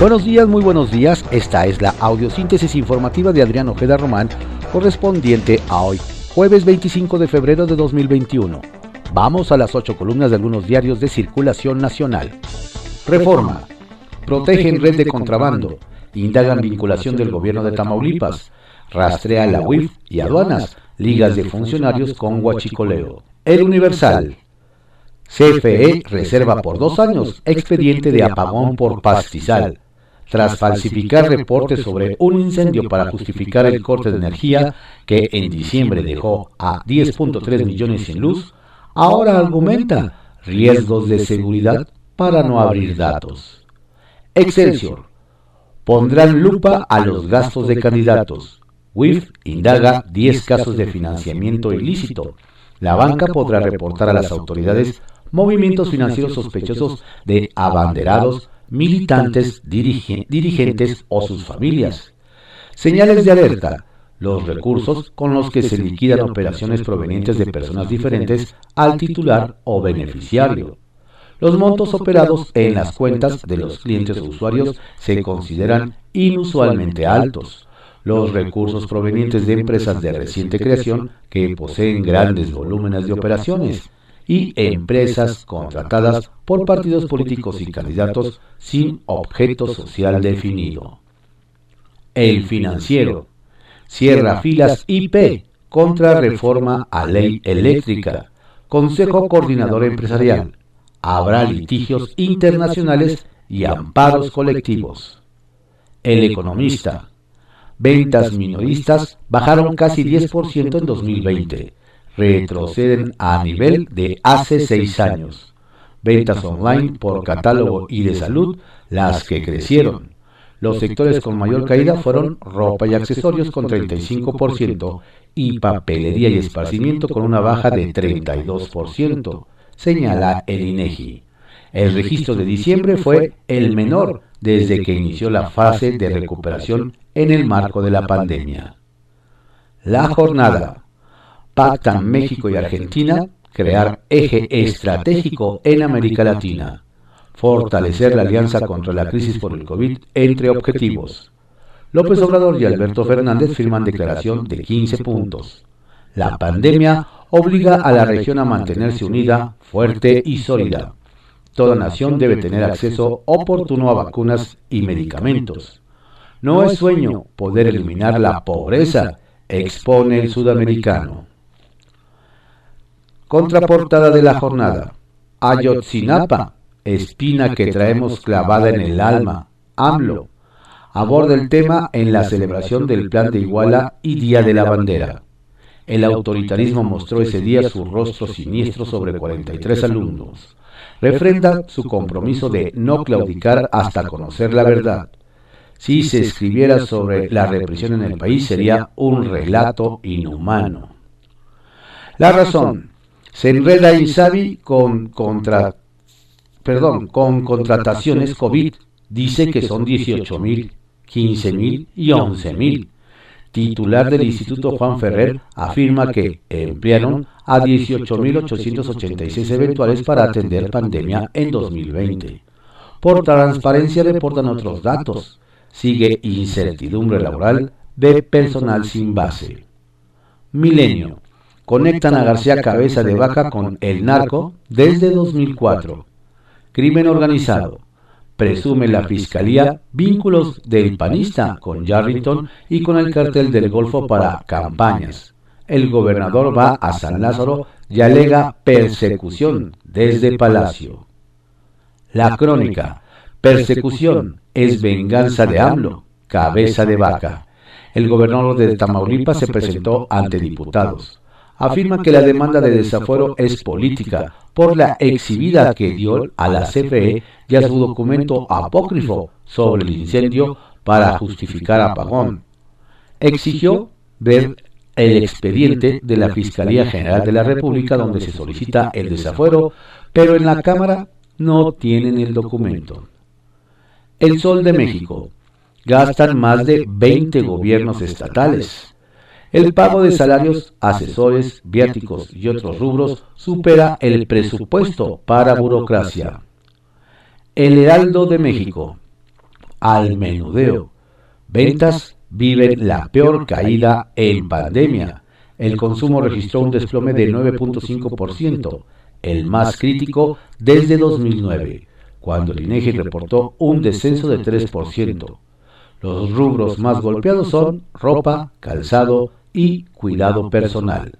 Buenos días, muy buenos días. Esta es la audiosíntesis informativa de Adrián Ojeda Román, correspondiente a hoy, jueves 25 de febrero de 2021. Vamos a las ocho columnas de algunos diarios de circulación nacional. Reforma. Protegen red de contrabando. Indagan vinculación del gobierno de Tamaulipas. Rastrea la UIF y aduanas. Ligas de funcionarios con huachicoleo. El Universal. CFE reserva por dos años expediente de apagón por pastizal. Tras falsificar reportes sobre un incendio para justificar el corte de energía que en diciembre dejó a 10.3 millones sin luz, ahora argumenta riesgos de seguridad para no abrir datos. Excelsior. Pondrán lupa a los gastos de candidatos. WIF indaga 10 casos de financiamiento ilícito. La banca podrá reportar a las autoridades movimientos financieros sospechosos de abanderados, militantes, dirigentes o sus familias. Señales de alerta. Los recursos con los que se liquidan operaciones provenientes de personas diferentes al titular o beneficiario. Los montos operados en las cuentas de los clientes o usuarios se consideran inusualmente altos. Los recursos provenientes de empresas de reciente creación que poseen grandes volúmenes de operaciones y empresas contratadas por partidos políticos y candidatos sin objeto social definido. El financiero cierra filas IP contra reforma a ley eléctrica. Consejo Coordinador Empresarial. Habrá litigios internacionales y amparos colectivos. El economista. Ventas minoristas bajaron casi 10% en 2020 retroceden a nivel de hace seis años. Ventas online por catálogo y de salud, las que crecieron. Los sectores con mayor caída fueron ropa y accesorios con 35% y papelería y esparcimiento con una baja de 32%, señala el INEGI. El registro de diciembre fue el menor desde que inició la fase de recuperación en el marco de la pandemia. La jornada pactan México y Argentina crear eje estratégico en América Latina, fortalecer la alianza contra la crisis por el COVID entre objetivos. López Obrador y Alberto Fernández firman declaración de 15 puntos. La pandemia obliga a la región a mantenerse unida, fuerte y sólida. Toda nación debe tener acceso oportuno a vacunas y medicamentos. No es sueño poder eliminar la pobreza, expone el sudamericano. Contraportada de la jornada. Ayotzinapa, espina que traemos clavada en el alma. AMLO. Aborda el tema en la celebración del Plan de Iguala y Día de la Bandera. El autoritarismo mostró ese día su rostro siniestro sobre 43 alumnos. Refrenda su compromiso de no claudicar hasta conocer la verdad. Si se escribiera sobre la represión en el país sería un relato inhumano. La razón, se enreda Insabi con, contra, perdón, con contrataciones COVID. Dice que son 18.000, 15.000 y 11.000. Titular del Instituto Juan Ferrer afirma que emplearon a 18.886 eventuales para atender pandemia en 2020. Por transparencia reportan otros datos. Sigue incertidumbre laboral de personal sin base. Milenio conectan a García Cabeza de Vaca con el narco desde 2004. Crimen organizado. Presume la Fiscalía vínculos del panista con Yarrington y con el cartel del Golfo para campañas. El gobernador va a San Lázaro y alega persecución desde Palacio. La crónica. Persecución es venganza de AMLO, cabeza de vaca. El gobernador de Tamaulipas se presentó ante diputados afirma que la demanda de desafuero es política por la exhibida que dio a la CFE y a su documento apócrifo sobre el incendio para justificar apagón. Exigió ver el expediente de la Fiscalía General de la República donde se solicita el desafuero, pero en la Cámara no tienen el documento. El Sol de México. Gastan más de 20 gobiernos estatales. El pago de salarios, asesores, viáticos y otros rubros supera el presupuesto para burocracia. El Heraldo de México. al menudeo. Ventas viven la peor caída en pandemia. El consumo registró un desplome de 9.5%, el más crítico desde 2009, cuando el INEGI reportó un descenso de 3%. Los rubros más golpeados son ropa, calzado y cuidado personal.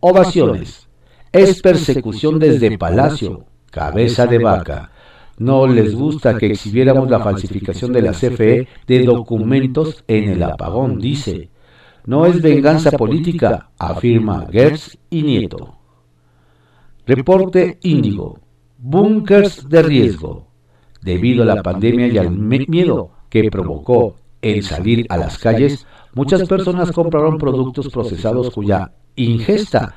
Ovaciones. Es persecución desde Palacio, cabeza de vaca. No les gusta que exhibiéramos la falsificación de la CFE de documentos en el apagón, dice. No es venganza política, afirma Gertz y Nieto. Reporte Índigo. Búnkers de riesgo. Debido a la pandemia y al miedo que provocó el salir a las calles, muchas personas compraron productos procesados cuya ingesta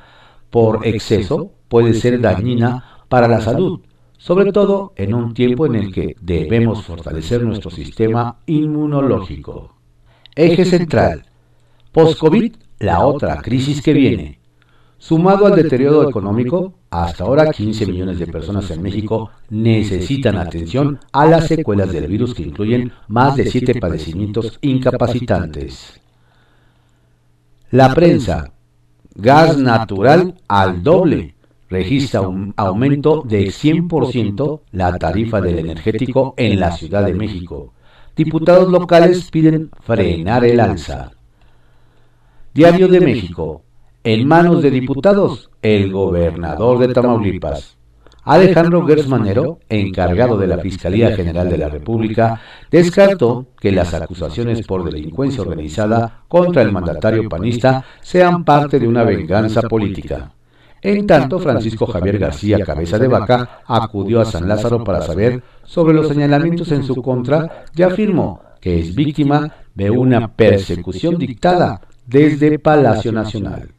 por exceso puede ser dañina para la salud, sobre todo en un tiempo en el que debemos fortalecer nuestro sistema inmunológico. Eje central. Post-COVID, la otra crisis que viene. Sumado al deterioro económico, hasta ahora 15 millones de personas en México necesitan atención a las secuelas del virus que incluyen más de 7 padecimientos incapacitantes. La prensa. Gas natural al doble. Registra un aumento de 100% la tarifa del energético en la Ciudad de México. Diputados locales piden frenar el alza. Diario de México en manos de diputados el gobernador de Tamaulipas. Alejandro Gersmanero, encargado de la Fiscalía General de la República, descartó que las acusaciones por delincuencia organizada contra el mandatario panista sean parte de una venganza política. En tanto, Francisco Javier García Cabeza de Vaca acudió a San Lázaro para saber sobre los señalamientos en su contra y afirmó que es víctima de una persecución dictada desde Palacio Nacional.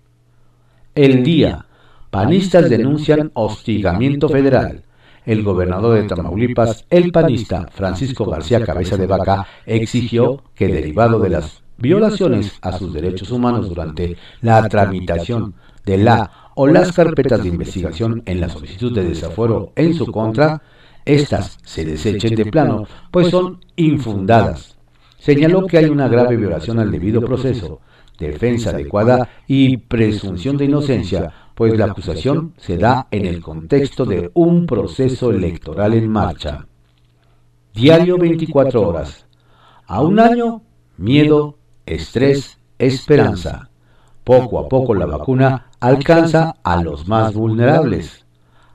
El día. Panistas denuncian hostigamiento federal. El gobernador de Tamaulipas, el panista Francisco García Cabeza de Vaca, exigió que derivado de las violaciones a sus derechos humanos durante la tramitación de la o las carpetas de investigación en la solicitud de desafuero en su contra, éstas se desechen de plano, pues son infundadas. Señaló que hay una grave violación al debido proceso, defensa adecuada y presunción de inocencia, pues la acusación se da en el contexto de un proceso electoral en marcha. Diario 24 horas. A un año, miedo, estrés, esperanza. Poco a poco la vacuna alcanza a los más vulnerables.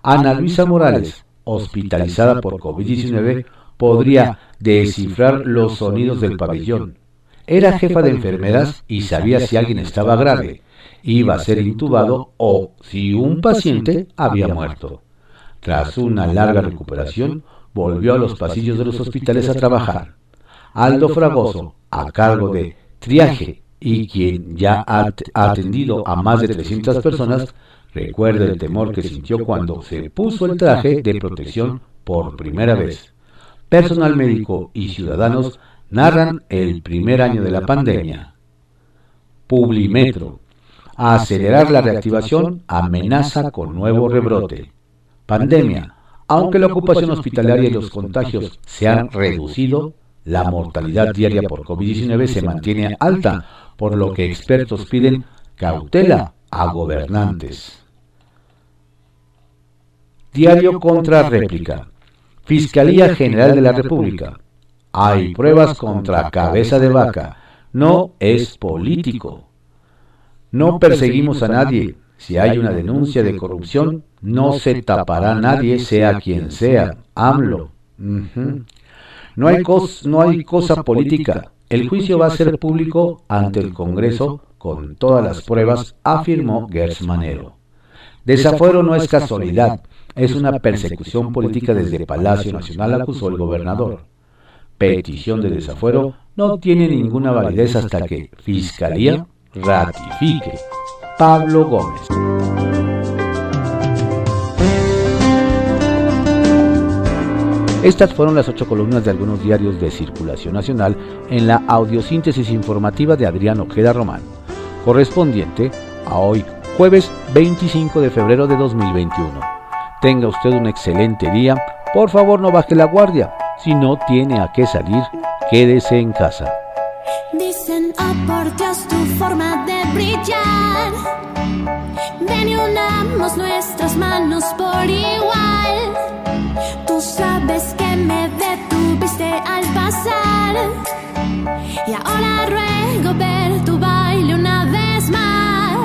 Ana Luisa Morales, hospitalizada por COVID-19, podría descifrar los sonidos del pabellón era jefa de enfermeras y sabía si alguien estaba grave, iba a ser intubado o si un paciente había muerto. Tras una larga recuperación, volvió a los pasillos de los hospitales a trabajar. Aldo Fragoso, a cargo de triaje y quien ya ha atendido a más de 300 personas, recuerda el temor que sintió cuando se puso el traje de protección por primera vez. Personal médico y ciudadanos narran el primer año de la pandemia. Publimetro. Acelerar la reactivación amenaza con nuevo rebrote. Pandemia. Aunque la ocupación hospitalaria y los contagios se han reducido, la mortalidad diaria por COVID-19 se mantiene alta, por lo que expertos piden cautela a gobernantes. Diario contra réplica. Fiscalía General de la República. Hay pruebas contra cabeza de vaca. No es político. No perseguimos a nadie. Si hay una denuncia de corrupción, no se tapará nadie, sea quien sea. AMLO. No hay, no hay cosa política. El juicio va a ser público ante el Congreso con todas las pruebas, afirmó Gersmanero. Desafuero no es casualidad, es una persecución política desde Palacio Nacional, acusó el gobernador. petición de desafuero no tiene ninguna validez hasta que Fiscalía ratifique. Pablo Gómez. Estas fueron las ocho columnas de algunos diarios de circulación nacional en la audiosíntesis informativa de Adrián Ojeda Román, correspondiente a hoy, jueves 25 de febrero de 2021. Tenga usted un excelente día. Por favor, no baje la guardia Si no tiene a qué salir, quédese en casa. Dicen, oh por Dios, tu forma de brillar. Ven y unamos nuestras manos por igual. Tú sabes que me detuviste al pasar. Y ahora ruego ver tu baile una vez más.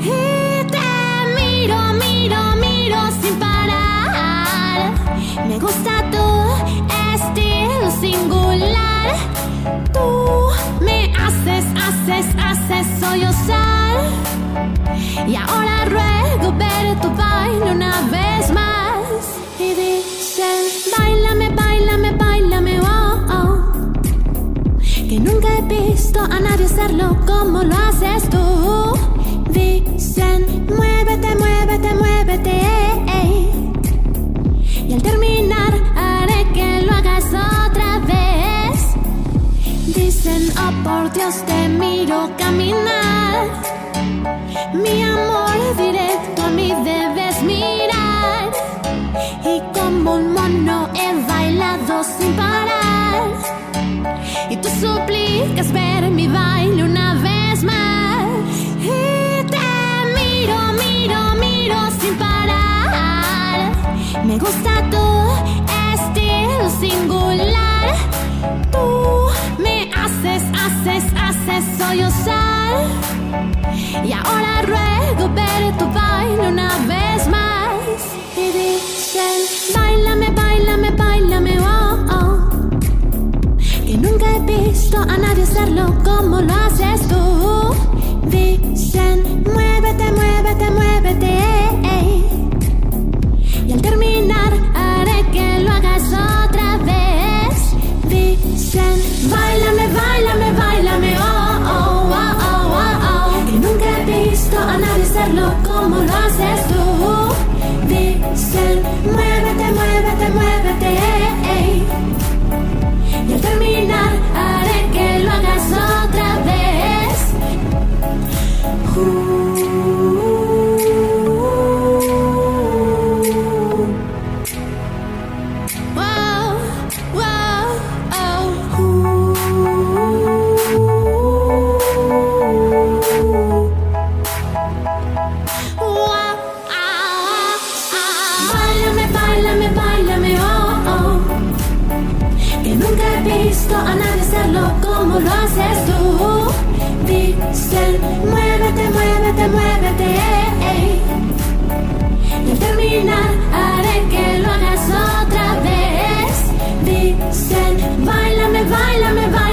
Y te miro, miro, miro sin parar. Me gusta como lo haces tú. Dicen, muévete, muévete, muévete. Y al terminar haré que lo hagas otra vez. Dicen, oh por Dios, te miro caminar. Mi amor directo a mí debes mirar. Y como un mono he bailado sin parar. Y tú suplicas ver mi baile una Me gusta tu estilo singular. Tú me haces, haces, haces sollozar. Y ahora ruego ver tu baile una vez más. Y dicen, bailame, bailame, bailame, oh, oh. Que nunca he visto a nadie hacerlo como lo haces tú. Dicen, muévete, muévete. Muévete, muévete, muévete. visto a nadie hacerlo como lo haces tú. Dicen, muévete, muévete, muévete. Ey. Y al terminar haré que lo hagas otra vez. Dicen, bailame, bailame, bailame.